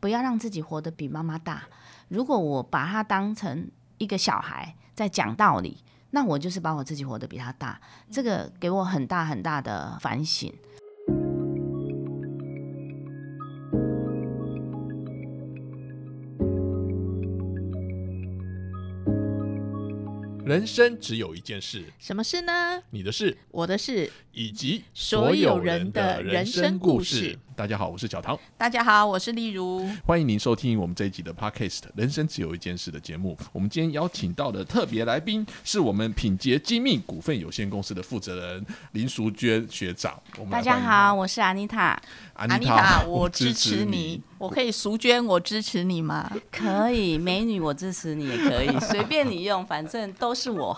不要让自己活得比妈妈大。如果我把他当成一个小孩在讲道理，那我就是把我自己活得比他大。这个给我很大很大的反省。人生只有一件事，什么事呢？你的事我的事。以及所有人的人生故事。大家好，我是小唐，大家好，我是丽如。欢迎您收听我们这一集的 Podcast《人生只有一件事》的节目。我们今天邀请到的特别来宾是我们品杰精密股份有限公司的负责人林淑娟学长。我们大家好，我是阿妮塔。安安妮塔，我支持你。我可以淑娟，我支持你吗？可以，美女，我支持你也可以，随便你用，反正都是我。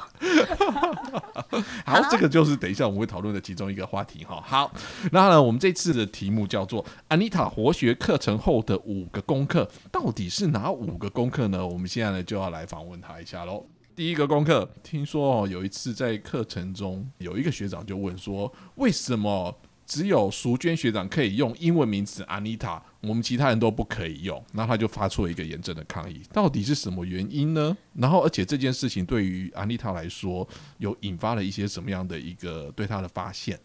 好，这个就是等一下我们会讨论的其中一个话题哈。好，那呢，我们这次的题目叫做安妮塔活学课程后的五个功课，到底是哪五个功课呢？我们现在呢就要来访问他一下喽。第一个功课，听说哦，有一次在课程中，有一个学长就问说，为什么？只有淑娟学长可以用英文名字安妮塔我们其他人都不可以用。然后他就发出了一个严正的抗议，到底是什么原因呢？然后，而且这件事情对于安妮塔来说，有引发了一些什么样的一个对他的发现？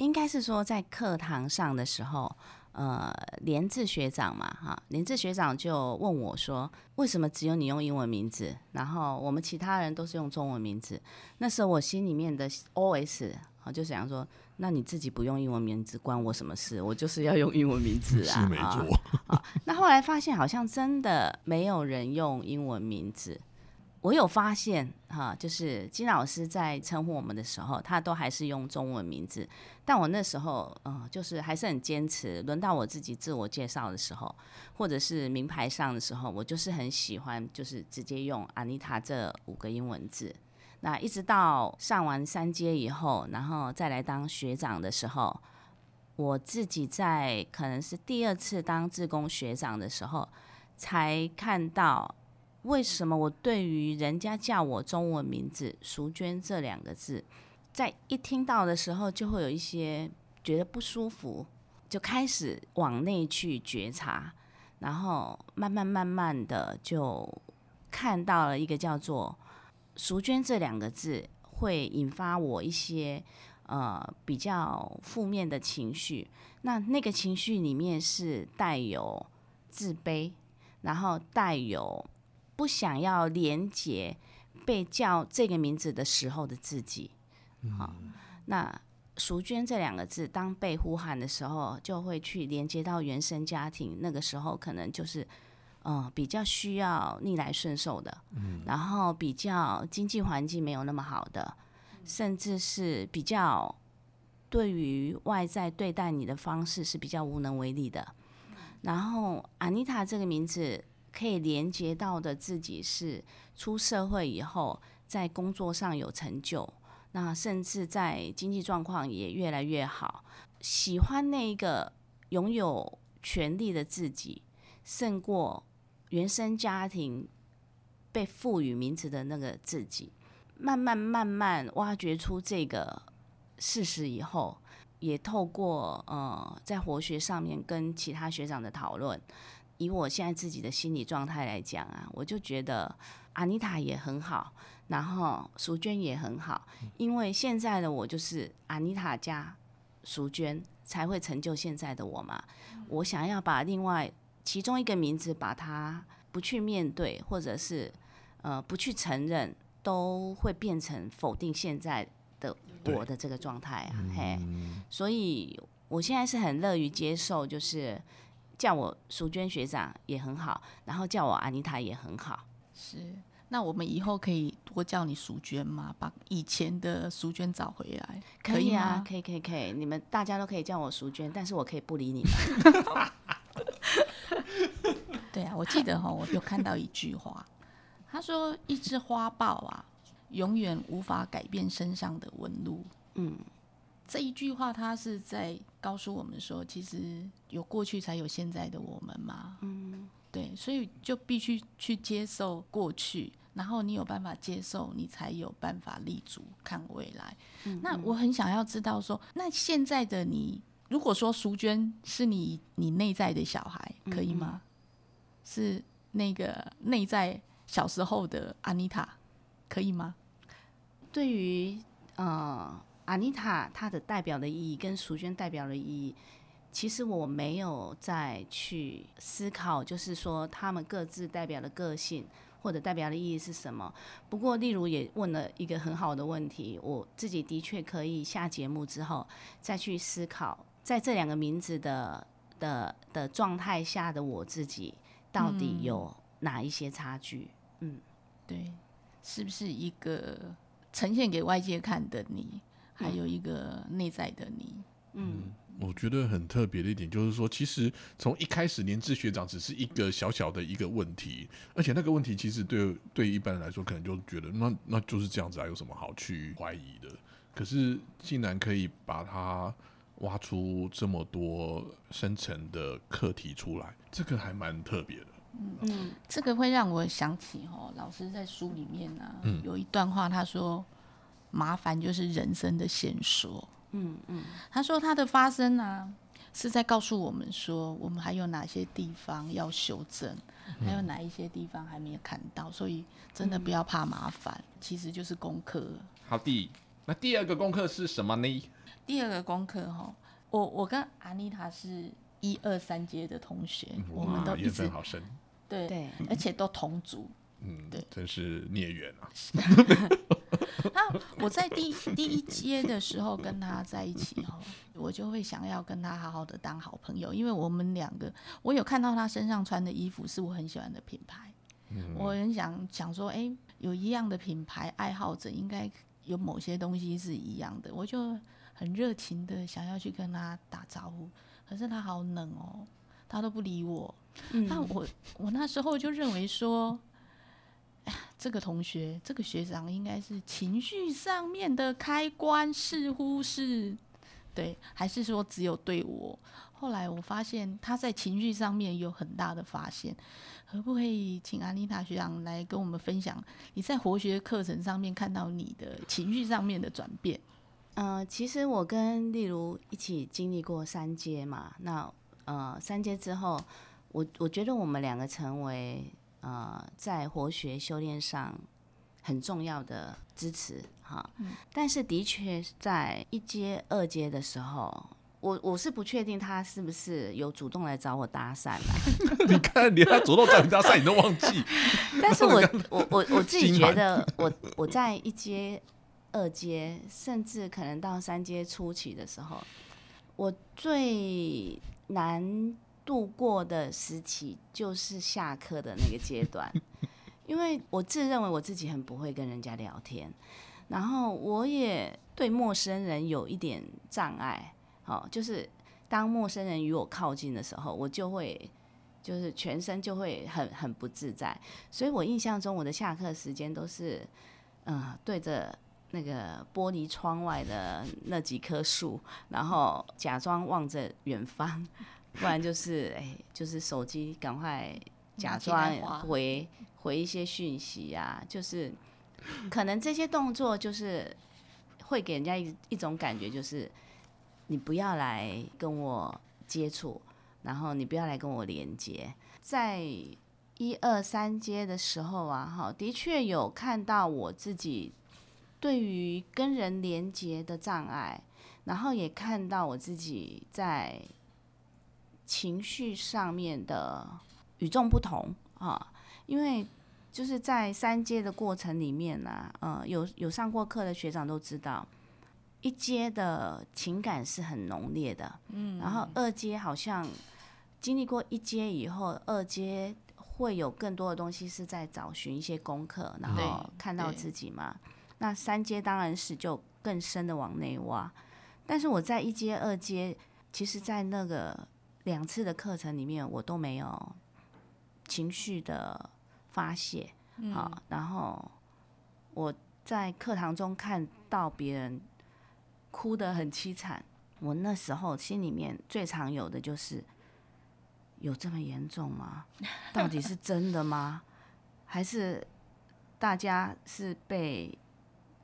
应该是说，在课堂上的时候，呃，连志学长嘛，哈，连志学长就问我说：“为什么只有你用英文名字，然后我们其他人都是用中文名字？”那时候我心里面的 OS 啊，就想说。那你自己不用英文名字，关我什么事？我就是要用英文名字啊！是没错。啊，那后来发现好像真的没有人用英文名字。我有发现哈，就是金老师在称呼我们的时候，他都还是用中文名字。但我那时候，嗯，就是还是很坚持。轮到我自己自我介绍的时候，或者是名牌上的时候，我就是很喜欢，就是直接用“安妮塔”这五个英文字。那一直到上完三阶以后，然后再来当学长的时候，我自己在可能是第二次当志工学长的时候，才看到为什么我对于人家叫我中文名字“淑娟”这两个字，在一听到的时候就会有一些觉得不舒服，就开始往内去觉察，然后慢慢慢慢的就看到了一个叫做。淑娟这两个字会引发我一些呃比较负面的情绪，那那个情绪里面是带有自卑，然后带有不想要连接被叫这个名字的时候的自己。好，那淑娟这两个字当被呼喊的时候，就会去连接到原生家庭，那个时候可能就是。嗯，比较需要逆来顺受的，嗯，然后比较经济环境没有那么好的，甚至是比较对于外在对待你的方式是比较无能为力的。然后，安妮塔这个名字可以连接到的自己是出社会以后，在工作上有成就，那甚至在经济状况也越来越好，喜欢那一个拥有权利的自己，胜过。原生家庭被赋予名字的那个自己，慢慢慢慢挖掘出这个事实以后，也透过呃在活学上面跟其他学长的讨论，以我现在自己的心理状态来讲啊，我就觉得阿妮塔也很好，然后淑娟也很好，因为现在的我就是阿妮塔加淑娟才会成就现在的我嘛。我想要把另外。其中一个名字，把它不去面对，或者是呃不去承认，都会变成否定现在的我的这个状态啊，嘿，所以我现在是很乐于接受，就是叫我淑娟学长也很好，然后叫我安妮塔也很好。是，那我们以后可以多叫你淑娟吗？把以前的淑娟找回来，可以啊，可以，可以，可以，你们大家都可以叫我淑娟，但是我可以不理你们。对啊，我记得哈，我有看到一句话，他说：“一只花豹啊，永远无法改变身上的纹路。”嗯，这一句话，他是在告诉我们说，其实有过去才有现在的我们嘛。嗯，对，所以就必须去接受过去，然后你有办法接受，你才有办法立足看未来。那我很想要知道说，那现在的你。如果说淑娟是你你内在的小孩，可以吗？是那个内在小时候的安妮塔，可以吗？对于呃，阿妮塔她的代表的意义跟淑娟代表的意义，其实我没有再去思考，就是说他们各自代表的个性或者代表的意义是什么。不过，例如也问了一个很好的问题，我自己的确可以下节目之后再去思考，在这两个名字的的的状态下的我自己，到底有哪一些差距？嗯，对，是不是一个？呈现给外界看的你，还有一个内在的你。嗯，我觉得很特别的一点就是说，其实从一开始，年志学长只是一个小小的一个问题，而且那个问题其实对对一般人来说，可能就觉得那那就是这样子啊，有什么好去怀疑的？可是竟然可以把它挖出这么多深层的课题出来，这个还蛮特别的。嗯，这个会让我想起哦，老师在书里面呢，有一段话，他说：“麻烦就是人生的线索。”嗯嗯，他说他的发生呢，是在告诉我们说，我们还有哪些地方要修正，还有哪一些地方还没有看到，所以真的不要怕麻烦，其实就是功课。好的，那第二个功课是什么呢？第二个功课哈，我我跟阿妮塔是。一二三阶的同学，我们都一直好深，对对，而且都同组，嗯，对，真是孽缘啊。那我在第第一阶的时候跟他在一起哦，我就会想要跟他好好的当好朋友，因为我们两个，我有看到他身上穿的衣服是我很喜欢的品牌，我很想想说，哎，有一样的品牌爱好者，应该有某些东西是一样的，我就很热情的想要去跟他打招呼。可是他好冷哦，他都不理我。那我我那时候就认为说，这个同学，这个学长应该是情绪上面的开关，似乎是对，还是说只有对我？后来我发现他在情绪上面有很大的发现，可不可以请安妮塔学长来跟我们分享你在活学课程上面看到你的情绪上面的转变？嗯，其实我跟例如一起经历过三阶嘛，那呃三阶之后，我我觉得我们两个成为呃在活学修炼上很重要的支持哈。但是的确在一阶二阶的时候，我我是不确定他是不是有主动来找我搭讪的。你看，连他主动找你搭讪你都忘记。但是我 我我我自己觉得，我我在一阶。二阶，甚至可能到三阶初期的时候，我最难度过的时期就是下课的那个阶段，因为我自认为我自己很不会跟人家聊天，然后我也对陌生人有一点障碍，好，就是当陌生人与我靠近的时候，我就会就是全身就会很很不自在，所以我印象中我的下课时间都是，嗯，对着。那个玻璃窗外的那几棵树，然后假装望着远方，不然就是哎，就是手机赶快假装回回一些讯息啊，就是可能这些动作就是会给人家一一种感觉，就是你不要来跟我接触，然后你不要来跟我连接。在一二三阶的时候啊，哈，的确有看到我自己。对于跟人连接的障碍，然后也看到我自己在情绪上面的与众不同啊，因为就是在三阶的过程里面呢，呃，有有上过课的学长都知道，一阶的情感是很浓烈的，嗯，然后二阶好像经历过一阶以后，二阶会有更多的东西是在找寻一些功课，然后看到自己嘛。那三阶当然是就更深的往内挖，但是我在一阶、二阶，其实，在那个两次的课程里面，我都没有情绪的发泄，好，然后我在课堂中看到别人哭得很凄惨，我那时候心里面最常有的就是，有这么严重吗？到底是真的吗？还是大家是被？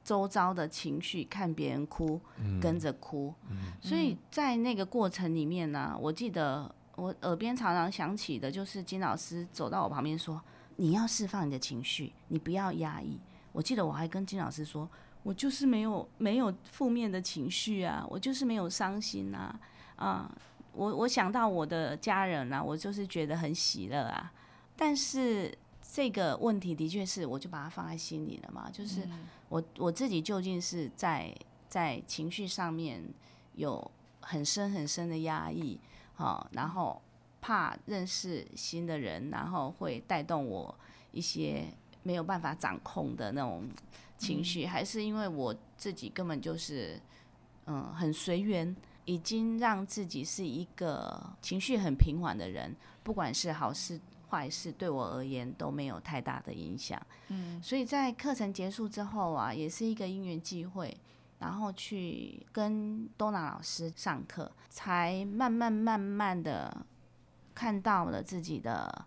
周遭的情绪，看别人哭，跟着哭，所以在那个过程里面呢，我记得我耳边常常响起的就是金老师走到我旁边说：“你要释放你的情绪，你不要压抑。”我记得我还跟金老师说：“我就是没有没有负面的情绪啊，我就是没有伤心啊啊！我我想到我的家人啊，我就是觉得很喜乐啊。但是这个问题的确是，我就把它放在心里了嘛，就是我我自己究竟是在在情绪上面有很深很深的压抑。”好，然后怕认识新的人，然后会带动我一些没有办法掌控的那种情绪，还是因为我自己根本就是嗯很随缘，已经让自己是一个情绪很平缓的人，不管是好事坏事，对我而言都没有太大的影响。嗯，所以在课程结束之后啊，也是一个因缘机会。然后去跟多娜老师上课，才慢慢慢慢的看到了自己的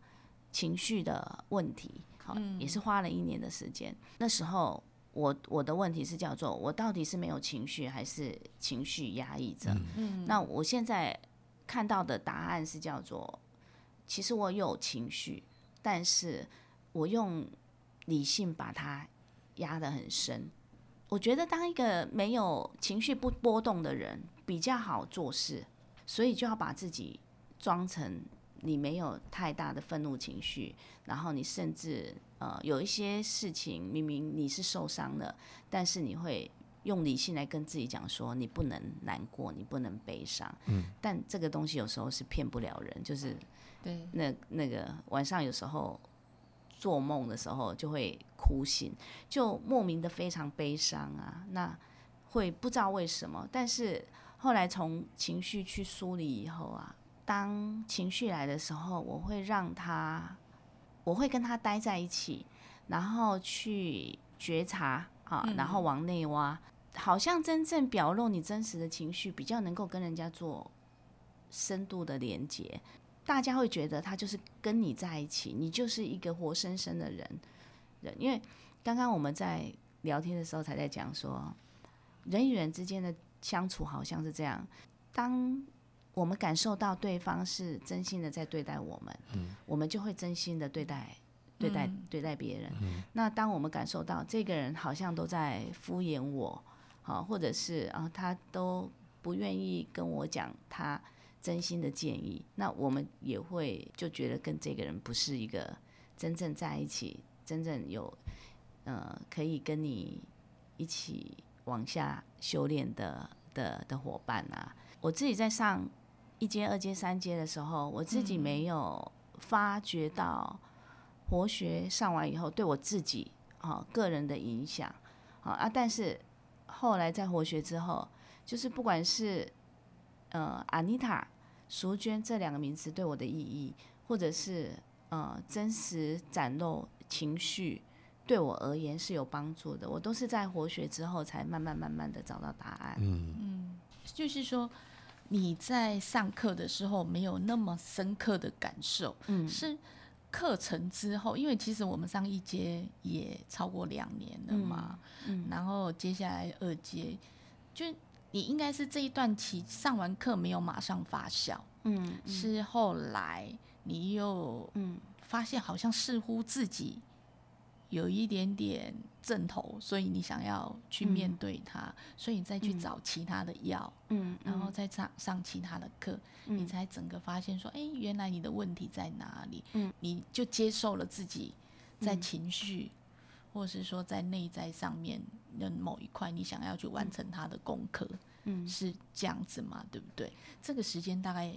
情绪的问题。好，也是花了一年的时间。那时候我我的问题是叫做我到底是没有情绪还是情绪压抑着？嗯，那我现在看到的答案是叫做，其实我有情绪，但是我用理性把它压得很深。我觉得当一个没有情绪不波动的人比较好做事，所以就要把自己装成你没有太大的愤怒情绪，然后你甚至呃有一些事情明明你是受伤的，但是你会用理性来跟自己讲说你不能难过，你不能悲伤。嗯。但这个东西有时候是骗不了人，就是对那那个晚上有时候。做梦的时候就会哭醒，就莫名的非常悲伤啊。那会不知道为什么，但是后来从情绪去梳理以后啊，当情绪来的时候，我会让他，我会跟他待在一起，然后去觉察啊，然后往内挖，好像真正表露你真实的情绪，比较能够跟人家做深度的连接。大家会觉得他就是跟你在一起，你就是一个活生生的人。人，因为刚刚我们在聊天的时候才在讲说，人与人之间的相处好像是这样：当我们感受到对方是真心的在对待我们，嗯，我们就会真心的对待、对待、对待别人。那当我们感受到这个人好像都在敷衍我，好，或者是啊，他都不愿意跟我讲他。真心的建议，那我们也会就觉得跟这个人不是一个真正在一起、真正有呃可以跟你一起往下修炼的的的伙伴啊。我自己在上一阶、二阶、三阶的时候，我自己没有发觉到活学上完以后对我自己啊个人的影响啊啊，但是后来在活学之后，就是不管是呃，安妮塔、淑娟这两个名词对我的意义，或者是呃真实展露情绪，对我而言是有帮助的。我都是在活学之后，才慢慢慢慢的找到答案。嗯嗯，就是说你在上课的时候没有那么深刻的感受，嗯，是课程之后，因为其实我们上一阶也超过两年了嘛，嗯，然后接下来二阶就。你应该是这一段期上完课没有马上发酵，嗯，是后来你又嗯发现好像似乎自己有一点点正头，所以你想要去面对它，所以你再去找其他的药，嗯，然后再上上其他的课，你才整个发现说，哎，原来你的问题在哪里？嗯，你就接受了自己在情绪。或是说在内在上面的某一块，你想要去完成他的功课，嗯，是这样子吗？对不对？这个时间大概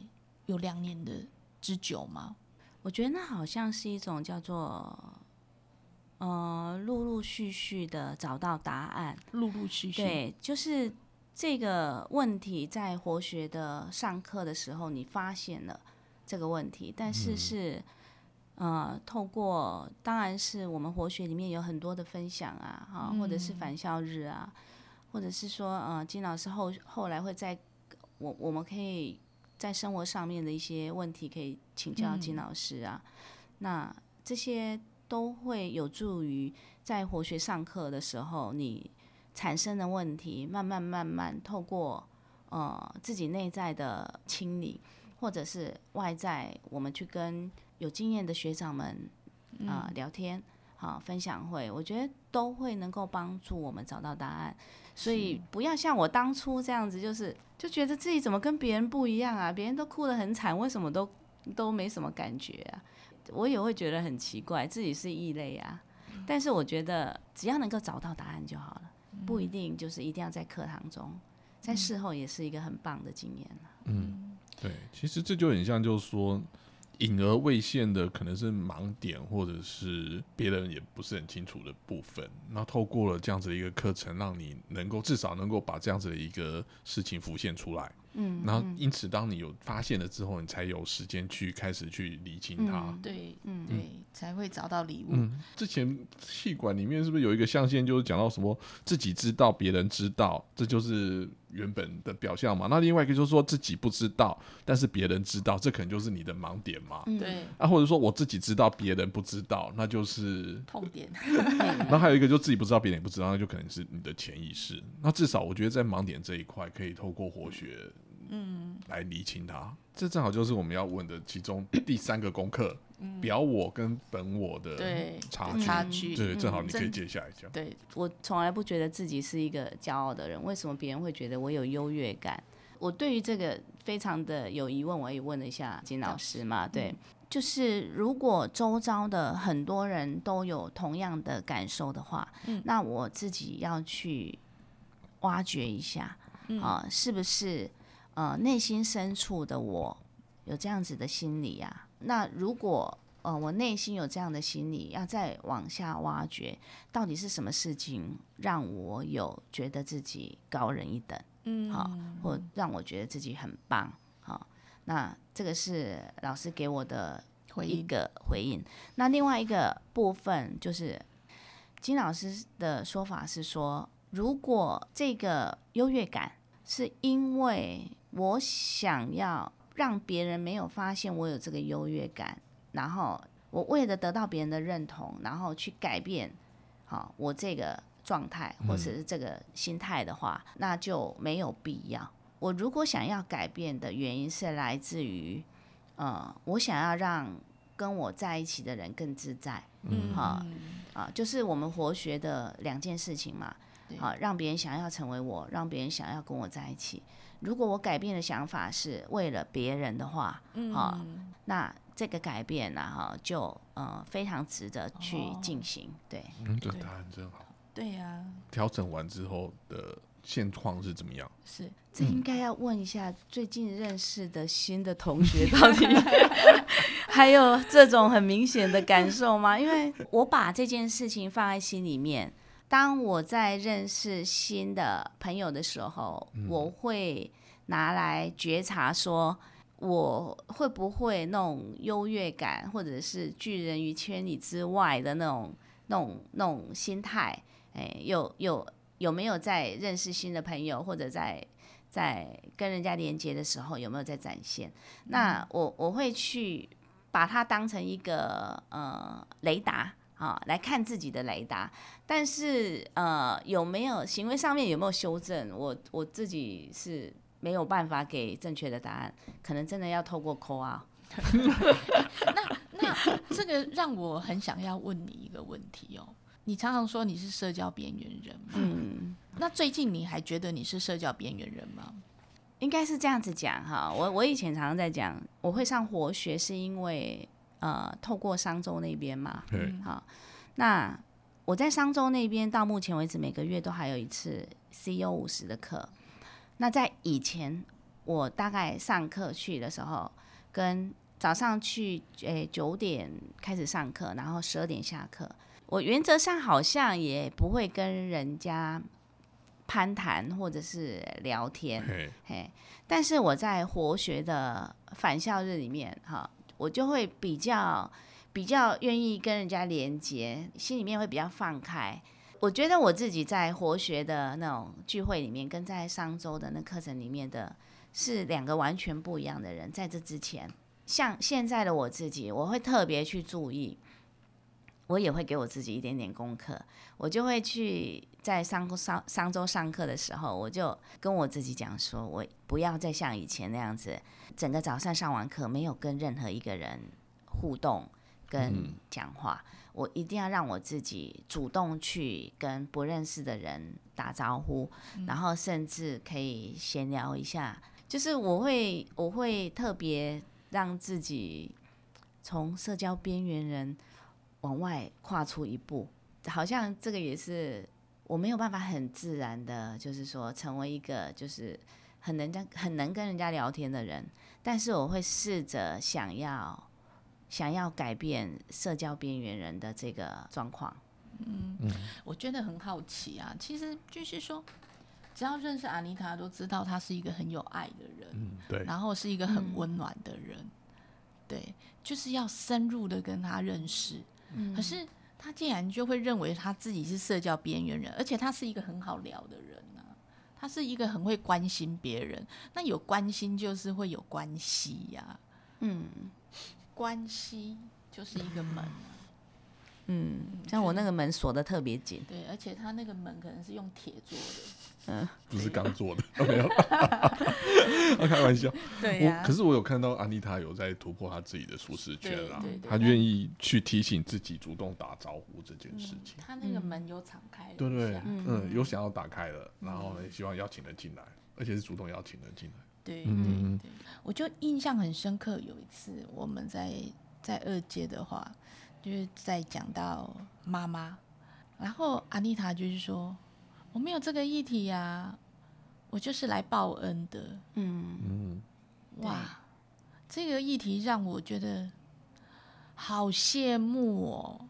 有两年的之久吗？我觉得那好像是一种叫做，呃，陆陆续续的找到答案，陆陆续续，对，就是这个问题在活学的上课的时候，你发现了这个问题，但是是。呃，透过当然是我们活学里面有很多的分享啊，哈，或者是返校日啊，或者是说，呃，金老师后后来会在我我们可以在生活上面的一些问题可以请教金老师啊，那这些都会有助于在活学上课的时候，你产生的问题慢慢慢慢透过呃自己内在的清理。或者是外在，我们去跟有经验的学长们啊、聊天，好、分享会，我觉得都会能够帮助我们找到答案。所以不要像我当初这样子，就是就觉得自己怎么跟别人不一样啊？别人都哭得很惨，为什么都都没什么感觉啊？我也会觉得很奇怪，自己是异类啊。但是我觉得只要能够找到答案就好了，不一定就是一定要在课堂中，在事后也是一个很棒的经验啊嗯，对，其实这就很像，就是说隐而未现的可能是盲点，或者是别人也不是很清楚的部分。那透过了这样子的一个课程，让你能够至少能够把这样子的一个事情浮现出来。嗯，然后因此，当你有发现了之后，你才有时间去开始去理清它。嗯对，嗯对，才会找到礼物。嗯，之前气管里面是不是有一个象限，就是讲到什么自己知道，别人知道，这就是原本的表象嘛？那另外一个就是说自己不知道，但是别人知道，这可能就是你的盲点嘛？嗯对，啊，或者说我自己知道，别人不知道，那就是，痛点。那还有一个就自己不知道，别人也不知道，那就可能是你的潜意识。那至少我觉得在盲点这一块，可以透过活学，嗯，来理清它。这正好就是我们要问的其中第三个功课，表我跟本我的对差距。差距对，正好嗯你可以真接下来讲。对，我从来不觉得自己是一个骄傲的人，为什么别人会觉得我有优越感？我对于这个非常的有疑问，我也问了一下金老师嘛，对，就是如果周遭的很多人都有同样的感受的话，那我自己要去挖掘一下，啊、是不是呃内心深处的我有这样子的心理啊？那如果呃我内心有这样的心理，要再往下挖掘，到底是什么事情让我有觉得自己高人一等？嗯，好，或让我觉得自己很棒。好，那这个是老师给我的回。一个回应。那另外一个部分就是金老师的说法是说，如果这个优越感是因为我想要让别人没有发现我有这个优越感，然后我为了得到别人的认同，然后去改变好我这个状态或者是这个心态的话，那就没有必要。我如果想要改变的原因是来自于，呃，我想要让跟我在一起的人更自在，嗯，好啊，就是我们活学的两件事情嘛，对啊，让别人想要成为我，让别人想要跟我在一起。如果我改变的想法是为了别人的话，嗯啊，那这个改变呢、哈，就呃非常值得去哦进行。对，嗯，这答案真好。对呀，调整完之后的现况是怎么样？是这应该要问一下最近认识的新的同学到底 还有这种很明显的感受吗？因为我把这件事情放在心里面，当我在认识新的朋友的时候，我会拿来觉察说。我会不会那种优越感，或者是拒人于千里之外的那种、那种、那种心态？哎，有有有没有在认识新的朋友，或者在在跟人家连接的时候，有没有在展现？那我我会去把它当成一个呃雷达啊，来看自己的雷达。但是呃，有没有行为上面有没有修正？我我自己是没有办法给正确的答案，可能真的要透过 call 啊。那这个让我很想要问你一个问题哦。你常常说你是社交边缘人嘛？嗯，那最近你还觉得你是社交边缘人吗？应该是这样子讲哈。我我以前常常在讲，我会上活学是因为呃，透过商周那边嘛，对，好，那我在商周那边到目前为止每个月都还有一次 CEO 五十的课。那在以前我大概上课去的时候，跟早上去诶九点开始上课，然后十二点下课，我原则上好像也不会跟人家攀谈或者是聊天，嘿，嘿，但是我在活学的返校日里面，哈，我就会比较比较愿意跟人家连接，心里面会比较放开。我觉得我自己在活学的那种聚会里面，跟在上周的那课程里面的是两个完全不一样的人。在这之前，像现在的我自己，我会特别去注意我也会给我自己一点点功课，我就会去在上上上周上课的时候，我就跟我自己讲说，我不要再像以前那样子，整个早上上完课没有跟任何一个人互动跟讲话，我一定要让我自己主动去跟不认识的人打招呼，然后甚至可以闲聊一下，就是我会我会特别让自己从社交边缘人。往外跨出一步，好像这个也是我没有办法很自然的，就是说成为一个就是很能家很能跟人家聊天的人，但是我会试着想要想要改变社交边缘人的这个状况。嗯，我觉得很好奇啊，其实就是说，只要认识阿妮塔，都知道她是一个很有爱的人，嗯，对，然后是一个很温暖的人，对，就是要深入的跟她认识。可是他竟然就会认为他自己是社交边缘人，而且他是一个很好聊的人呢。他是一个很会关心别人，那有关心就是会有关系呀。嗯，关系就是一个门。嗯，像我那个门锁的特别紧。对，而且他那个门可能是用铁做的。嗯，不是刚做的，没有，开玩笑。对我可是我有看到安妮塔有在突破她自己的舒适圈啊，她愿意去提醒自己主动打招呼这件事情。她那个门有敞开，对对，嗯，有想要打开了，然后呢，希望邀请人进来，而且是主动邀请人进来。对对对，我就印象很深刻。有一次我们在在二阶的话，就是在讲到妈妈，然后安妮塔就是说。我没有这个议题呀，我就是来报恩的。嗯嗯，哇，这个议题让我觉得好羡慕哦，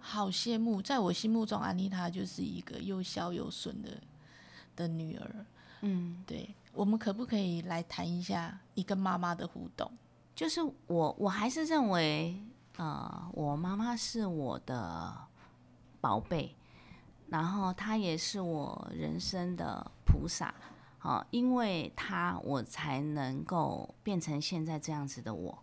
好羡慕。在我心目中，安妮塔就是一个又孝又顺的的女儿。嗯，对，我们可不可以来谈一下你跟妈妈的互动？就是我，我还是认为，呃，我妈妈是我的宝贝。然后他也是我人生的菩萨，啊，因为他我才能够变成现在这样子的我。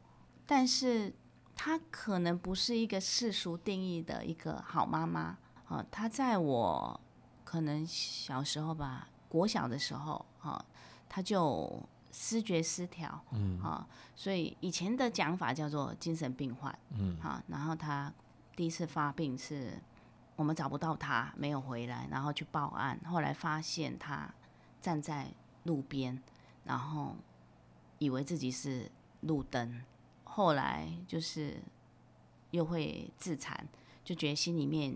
但是他可能不是一个世俗定义的一个好妈妈，啊，她在我可能小时候吧，国小的时候，啊，她就思觉失调，嗯，啊，所以以前的讲法叫做精神病患，嗯，好，然后他第一次发病是。我们找不到他，没有回来，然后去报案。后来发现他站在路边，然后以为自己是路灯。后来就是又会自残，就觉得心里面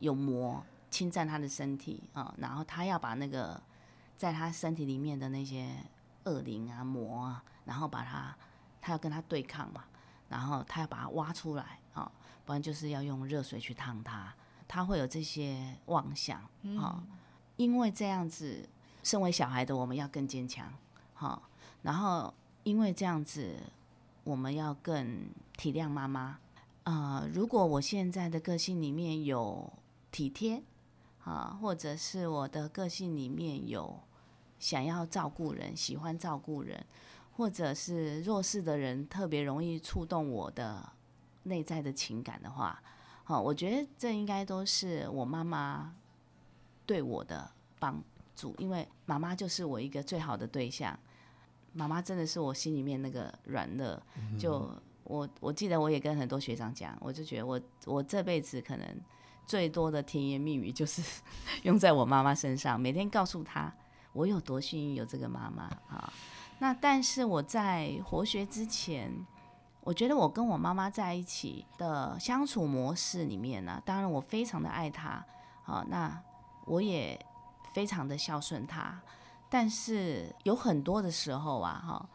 有魔侵占他的身体啊。然后他要把那个在他身体里面的那些恶灵啊、魔啊，然后把他，他要跟他对抗嘛。然后他要把它挖出来啊，不然就是要用热水去烫他。他会有这些妄想，哈，因为这样子，身为小孩的我们要更坚强，哈，然后因为这样子，我们要更体谅妈妈，啊，如果我现在的个性里面有体贴，啊，或者是我的个性里面有想要照顾人、喜欢照顾人，或者是弱势的人特别容易触动我的内在的情感的话。好，我觉得这应该都是我妈妈对我的帮助，因为妈妈就是我一个最好的对象。妈妈真的是我心里面那个软肋。就我我记得我也跟很多学长讲，我就觉得我我这辈子可能最多的甜言蜜语就是 用在我妈妈身上，每天告诉她我有多幸运有这个妈妈啊。那但是我在活学之前。我觉得我跟我妈妈在一起的相处模式里面呢，当然我非常的爱她，好，那我也非常的孝顺她，但是有很多的时候啊，哈，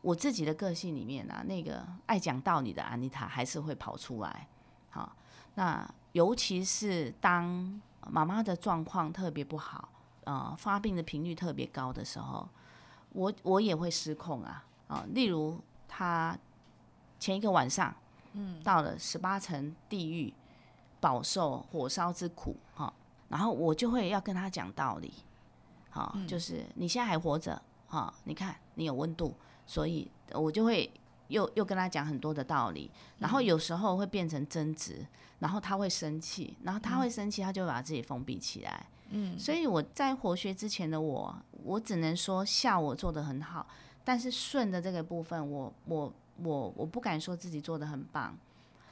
我自己的个性里面呢，那个爱讲道理的安妮塔还是会跑出来，好，那尤其是当妈妈的状况特别不好，呃，发病的频率特别高的时候，我我也会失控啊，啊，例如她。前一个晚上，嗯，到了十八层地狱，饱受火烧之苦，哈，然后我就会要跟他讲道理，好，就是你现在还活着，哈，你看你有温度，所以我就会又又跟他讲很多的道理，然后有时候会变成争执，然后他会生气，然后他会生气，他就会把自己封闭起来。嗯，所以我在活学之前的我，我只能说笑我做的很好，但是顺的这个部分，我我我我我不敢说自己做的很棒，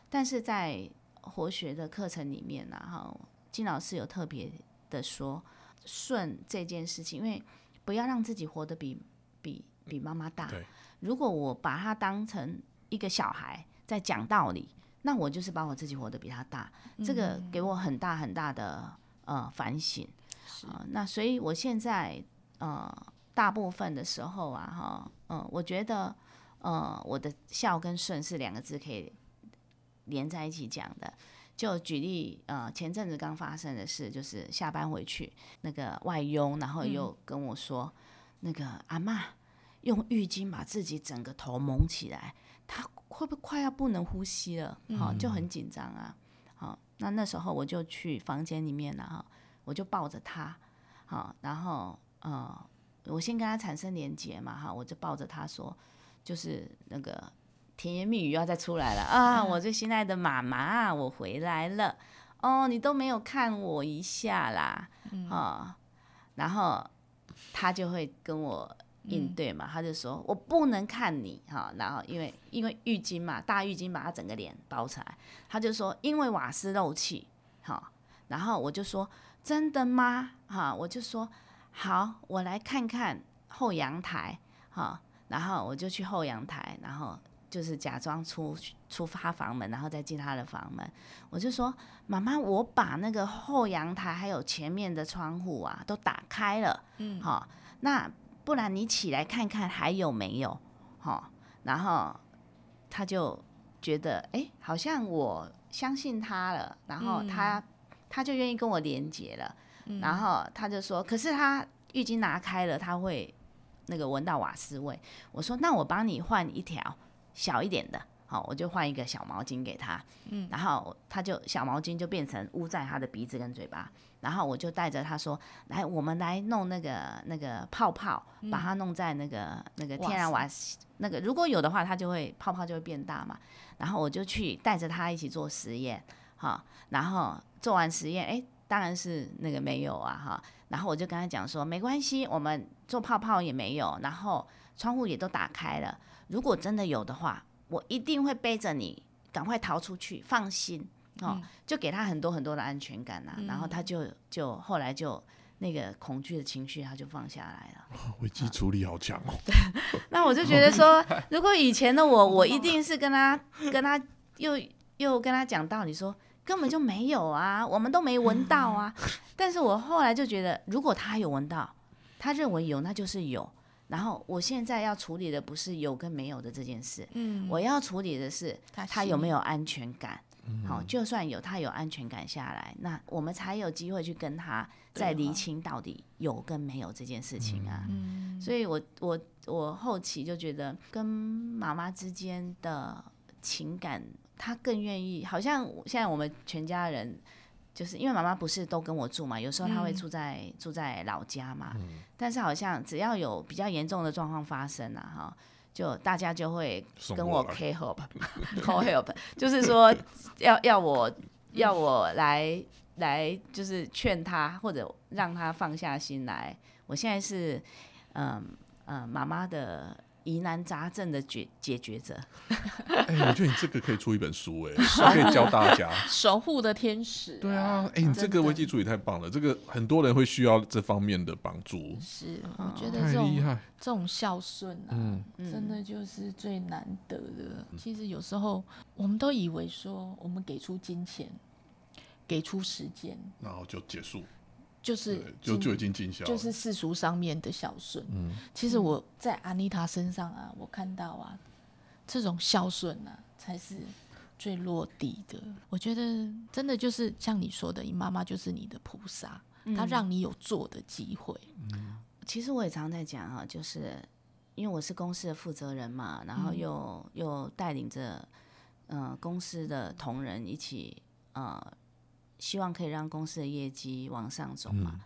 但是在活学的课程里面呢，哈，金老师有特别的说顺这件事情，因为不要让自己活得比比比妈妈大。对。如果我把他当成一个小孩在讲道理，那我就是把我自己活得比他大，这个给我很大很大的呃反省啊。那所以我现在呃大部分的时候啊哈，嗯，我觉得呃我的孝跟顺是两个字可以连在一起讲的。就举例呃前阵子刚发生的事，就是下班回去那个外佣，然后又跟我说那个阿妈。用浴巾把自己整个头蒙起来，她会不会快要不能呼吸了？好，就很紧张啊。好，那那时候我就去房间里面了哈，我就抱着她，好，然后呃，我先跟她产生连接嘛哈，我就抱着她说，就是那个甜言蜜语要再出来了。啊，我最心爱的妈妈，我回来了。哦，你都没有看我一下啦，啊，然后他就会跟我。应对嘛，他就说我不能看你。哈，然后因为因为浴巾嘛，大浴巾把他整个脸包起来，他就说因为瓦斯漏气。哈，然后我就说真的吗？哈，我就说好，我来看看后阳台。哈，然后我就去后阳台，然后就是假装出出发房门，然后再进他的房门，我就说妈妈，我把那个后阳台还有前面的窗户啊都打开了，嗯，好，那。不然你起来看看还有没有，哦，然后他就觉得哎，好像我相信他了，然后他他就愿意跟我连接了，然后他就说，可是他浴巾拿开了，他会那个闻到瓦斯味。我说那我帮你换一条小一点的。好，我就换一个小毛巾给他，嗯，然后他就小毛巾就变成捂在他的鼻子跟嘴巴，然后我就带着他说，来，我们来弄那个那个泡泡，把它弄在那个那个天然瓦斯那个，如果有的话，它就会泡泡就会变大嘛。然后我就去带着他一起做实验，哈，然后做完实验，哎，当然是那个没有啊，哈，然后我就跟他讲说，没关系，我们做泡泡也没有，然后窗户也都打开了，如果真的有的话。我一定会背着你赶快逃出去，放心哦，就给他很多很多的安全感呐，然后他就就后来就那个恐惧的情绪他就放下来了。危机处理好强哦。那我就觉得说，如果以前的我，我一定是跟他跟他又又跟他讲道理，说根本就没有啊，我们都没闻到啊。但是我后来就觉得，如果他有闻到，他认为有，那就是有。然后我现在要处理的不是有跟没有的这件事，嗯，我要处理的是他有没有安全感。好，就算有他有安全感下来，那我们才有机会去跟他再厘清到底有跟没有这件事情啊。嗯，所以我我我后期就觉得跟妈妈之间的情感，他更愿意，好像现在我们全家人。就是因为妈妈不是都跟我住嘛，有时候她会住在住在老家嘛，但是好像只要有比较严重的状况发生啊，哈，就大家就会跟我 call help，call help，就是说要要我要我来来就是劝他或者让他放下心来。我现在是嗯嗯妈妈的。疑难杂症的解解决者，哎，我觉得你这个可以出一本书，哎，可以教大家守护的天使。对啊，哎，你这个危机处理太棒了，这个很多人会需要这方面的帮助。是，我觉得这种这种孝顺啊，真的就是最难得的。其实有时候我们都以为说，我们给出金钱，给出时间，然后就结束。就是就就已经尽孝，就是世俗上面的孝顺。嗯，其实我在安妮塔身上啊，我看到啊，这种孝顺啊，才是最落地的。我觉得真的就是像你说的，你妈妈就是你的菩萨，她让你有做的机会。嗯，其实我也常在讲啊，就是因为我是公司的负责人嘛，然后又又带领着嗯公司的同仁一起呃。希望可以让公司的业绩往上走嘛？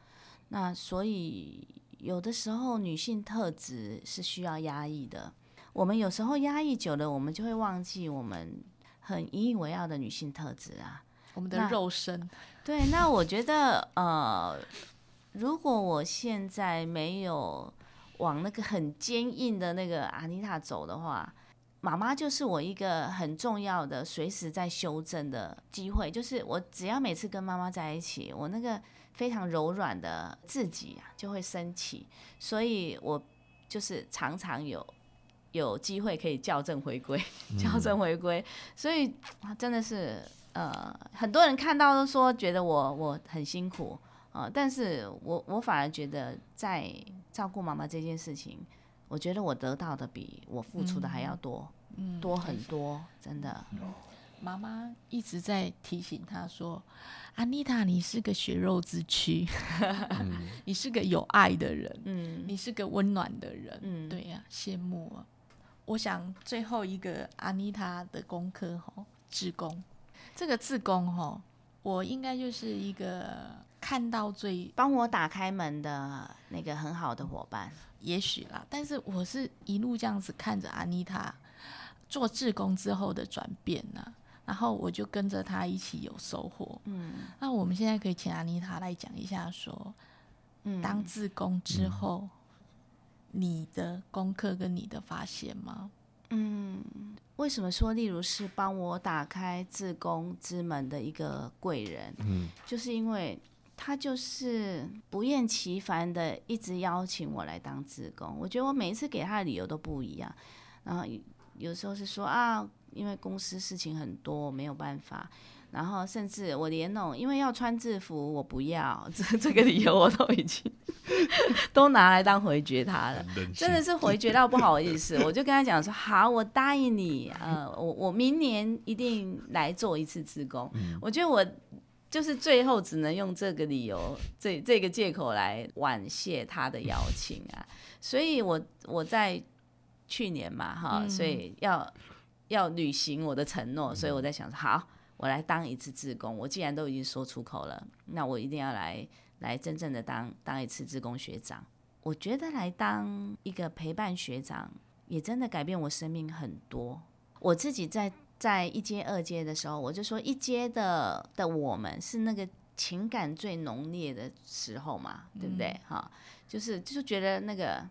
那所以有的时候女性特质是需要压抑的。我们有时候压抑久了，我们就会忘记我们很引以为傲的女性特质啊。我们的肉身，对，那我觉得呃，如果我现在没有往那个很坚硬的那个阿妮塔走的话，妈妈就是我一个很重要的随时在修正的机会。就是我只要每次跟妈妈在一起，我那个非常柔软的自己啊就会升起，所以我就是常常有有机会可以校正回归，校正回归。所以啊真的是呃，很多人看到都说觉得我我很辛苦啊、呃但是我我反而觉得在照顾妈妈这件事情，我觉得我得到的比我付出的还要多，嗯，多很多，真的。妈妈一直在提醒他说：“安妮塔，你是个血肉之躯，你是个有爱的人，嗯你是个温暖的人。嗯，对呀、羡慕啊！我想最后一个安妮塔的功课吼，志工。这个志工吼，我应该就是一个看到最帮我打开门的那个很好的伙伴。也许啦，但是我是一路这样子看着阿妮塔做志工之后的转变呢、然后我就跟着她一起有收获。嗯那我们现在可以请阿妮塔来讲一下说嗯，当志工之后，你的功课跟你的发现吗？嗯，为什么说例如是帮我打开自宫之门的一个贵人？嗯，就是因为他就是不厌其烦的一直邀请我来当志工。我觉得我每一次给他的理由都不一样，然后有有时候是说啊，因为公司事情很多没有办法。然后甚至我连那种因为要穿制服，我不要这这个理由我都已经 都拿来当回绝他了。真的是回绝到不好意思，我就跟他讲说，好，我答应你，呃，我我明年一定来做一次职工。我觉得我就是最后只能用这个理由，这这个借口来婉谢他的邀请啊。所以我我在去年嘛，哈，嗯所以要要履行我的承诺，所以我在想说，好，我来当一次志工。我既然都已经说出口了，那我一定要来来真正的当当一次志工学长。我觉得来当一个陪伴学长，也真的改变我生命很多。我自己在在一阶、二阶的时候，我就说一阶的的我们是那个情感最浓烈的时候嘛，对不对？哈、就是就是觉得那个，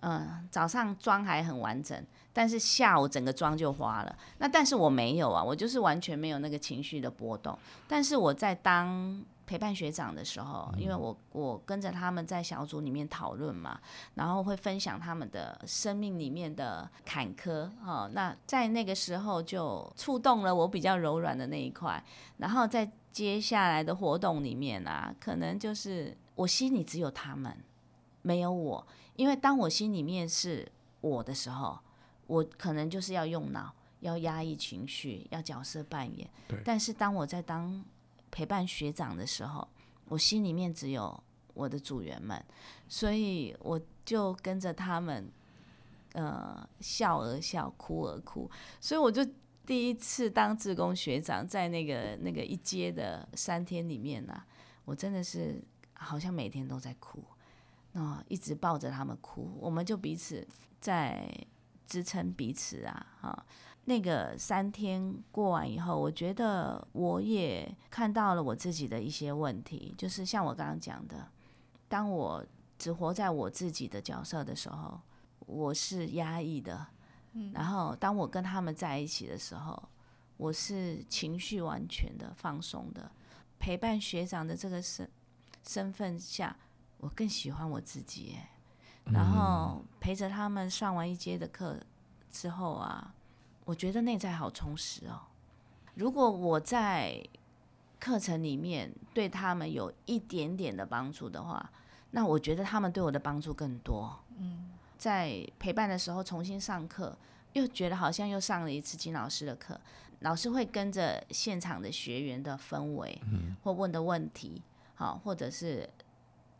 嗯、早上妆还很完整，但是下午整个妆就花了。那但是我没有啊，我就是完全没有那个情绪的波动。但是我在当陪伴学长的时候，因为我我跟着他们在小组里面讨论嘛，然后会分享他们的生命里面的坎坷哈、那在那个时候就触动了我比较柔软的那一块，然后在接下来的活动里面啊，可能就是我心里只有他们，没有我，因为当我心里面是我的时候，我可能就是要用脑，要压抑情绪，要角色扮演。但是当我在当陪伴学长的时候，我心里面只有我的组员们，所以我就跟着他们，呃，笑而笑，哭而哭，所以我就第一次当志工学长，在那个那个一阶的三天里面呢、我真的是好像每天都在哭，啊、一直抱着他们哭，我们就彼此在支撑彼此啊，哈、那个三天过完以后，我觉得我也看到了我自己的一些问题，就是像我刚刚讲的，当我只活在我自己的角色的时候，我是压抑的，然后当我跟他们在一起的时候，我是情绪完全的放松的，陪伴学长的这个身身份下，我更喜欢我自己耶。然后陪着他们上完一阶的课之后啊，我觉得内在好充实哦。如果我在课程里面对他们有一点点的帮助的话，那我觉得他们对我的帮助更多。嗯，在陪伴的时候重新上课，又觉得好像又上了一次金老师的课。老师会跟着现场的学员的氛围，或问的问题，好，或者是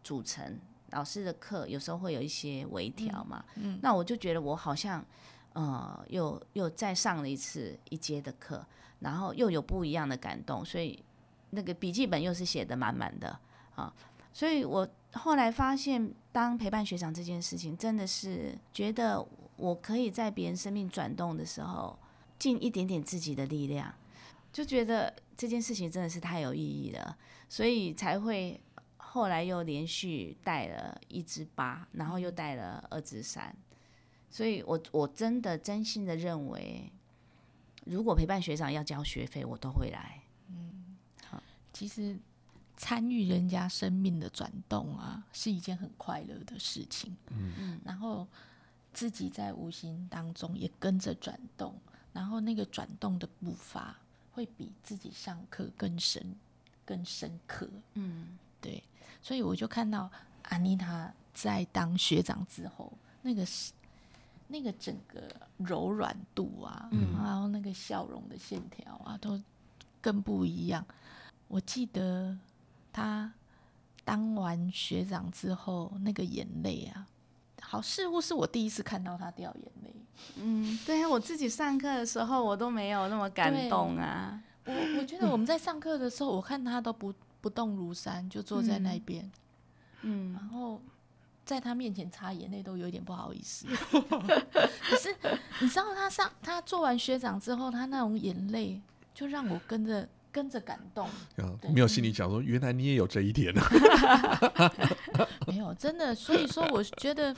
组成老师的课，有时候会有一些微调嘛。嗯，那我就觉得我好像，呃，又又再上了一次一阶的课，然后又有不一样的感动，所以那个笔记本又是写的满满的啊。所以我后来发现，当陪伴学长这件事情，真的是觉得我可以在别人生命转动的时候，尽一点点自己的力量，就觉得这件事情真的是太有意义了，所以才会后来又连续带了一支八，然后又带了二支三，所以我我真的真心的认为，如果陪伴学长要交学费，我都会来。嗯，好其实参与人家生命的转动啊，是一件很快乐的事情。嗯然后自己在无形当中也跟着转动，然后那个转动的步伐会比自己上课更深、更深刻。嗯，对，所以我就看到安妮塔在当学长之后，那个是那个整个柔软度啊，嗯然后那个笑容的线条啊，都更不一样。我记得他当完学长之后，那个眼泪啊，好似乎是我第一次看到他掉眼泪。嗯，对啊，我自己上课的时候，我都没有那么感动啊。我我觉得我们在上课的时候，我看他都不不动如山，就坐在那边，嗯然后在他面前擦眼泪都有一点不好意思。可是你知道他上他做完学长之后，他那种眼泪就让我跟着跟着感动。啊没有心里想说，原来你也有这一天啊。没有，真的，所以说我觉得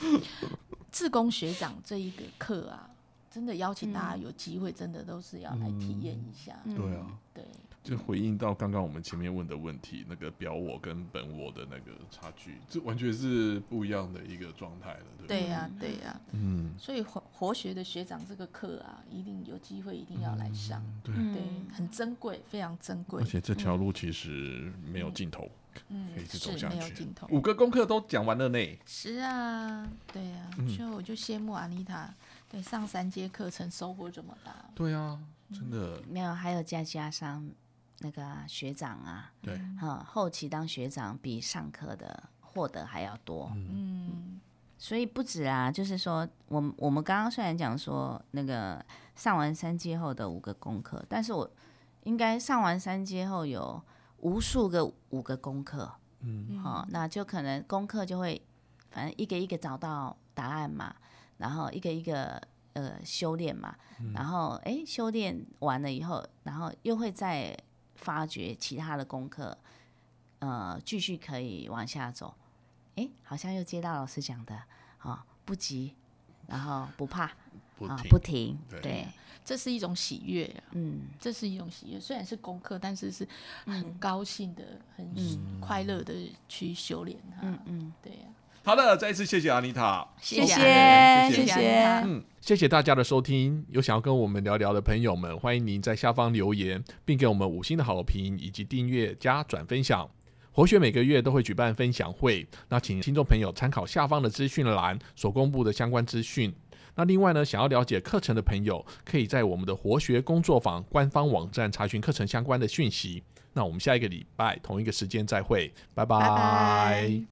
自工学长这一个课啊，真的邀请大家有机会，真的都是要来体验一下。嗯对啊，对，就回应到刚刚我们前面问的问题，那个表我跟本我的那个差距，这完全是不一样的一个状态了，对不对？对呀、对呀、嗯，所以活活学的学长这个课啊，一定有机会，一定要来上。对。嗯对，很珍贵，非常珍贵而。且这条路其实没有尽头，嗯可以，一直走是下去没有尽头。五个功课都讲完了呢。是啊，对啊，嗯所以我就羡慕阿妮塔，对，上三节课程收获这么大。对啊，真的，没有，还有再加上那个啊学长啊，对，哈、后期当学长比上课的获得还要多。嗯，所以不止啊，就是说，我们我们刚刚虽然讲说那个上完三阶后的五个功课，但是我应该上完三阶后有无数个五个功课，嗯，好、那就可能功课就会，反正一个一个找到答案嘛，然后一个一个呃修炼嘛，然后诶修炼完了以后，然后又会再发掘其他的功课，呃继续可以往下走，诶，好像又接到老师讲的，啊、不急，然后不怕啊、不停。不停，对。对，这是一种喜悦啊，嗯。这是一种喜悦。虽然是功课，但是是很高兴的、很快乐的去修炼它。嗯嗯，对呀、好的，再一次谢谢阿妮塔。谢谢谢谢嗯，谢谢大家的收听。有想要跟我们聊聊的朋友们，欢迎您在下方留言，并给我们五星的好评，以及订阅加转分享。活学每个月都会举办分享会，那请听众朋友参考下方的资讯栏所公布的相关资讯。那另外呢，想要了解课程的朋友，可以在我们的活学工作坊官方网站查询课程相关的讯息。那我们下一个礼拜同一个时间再会，拜拜拜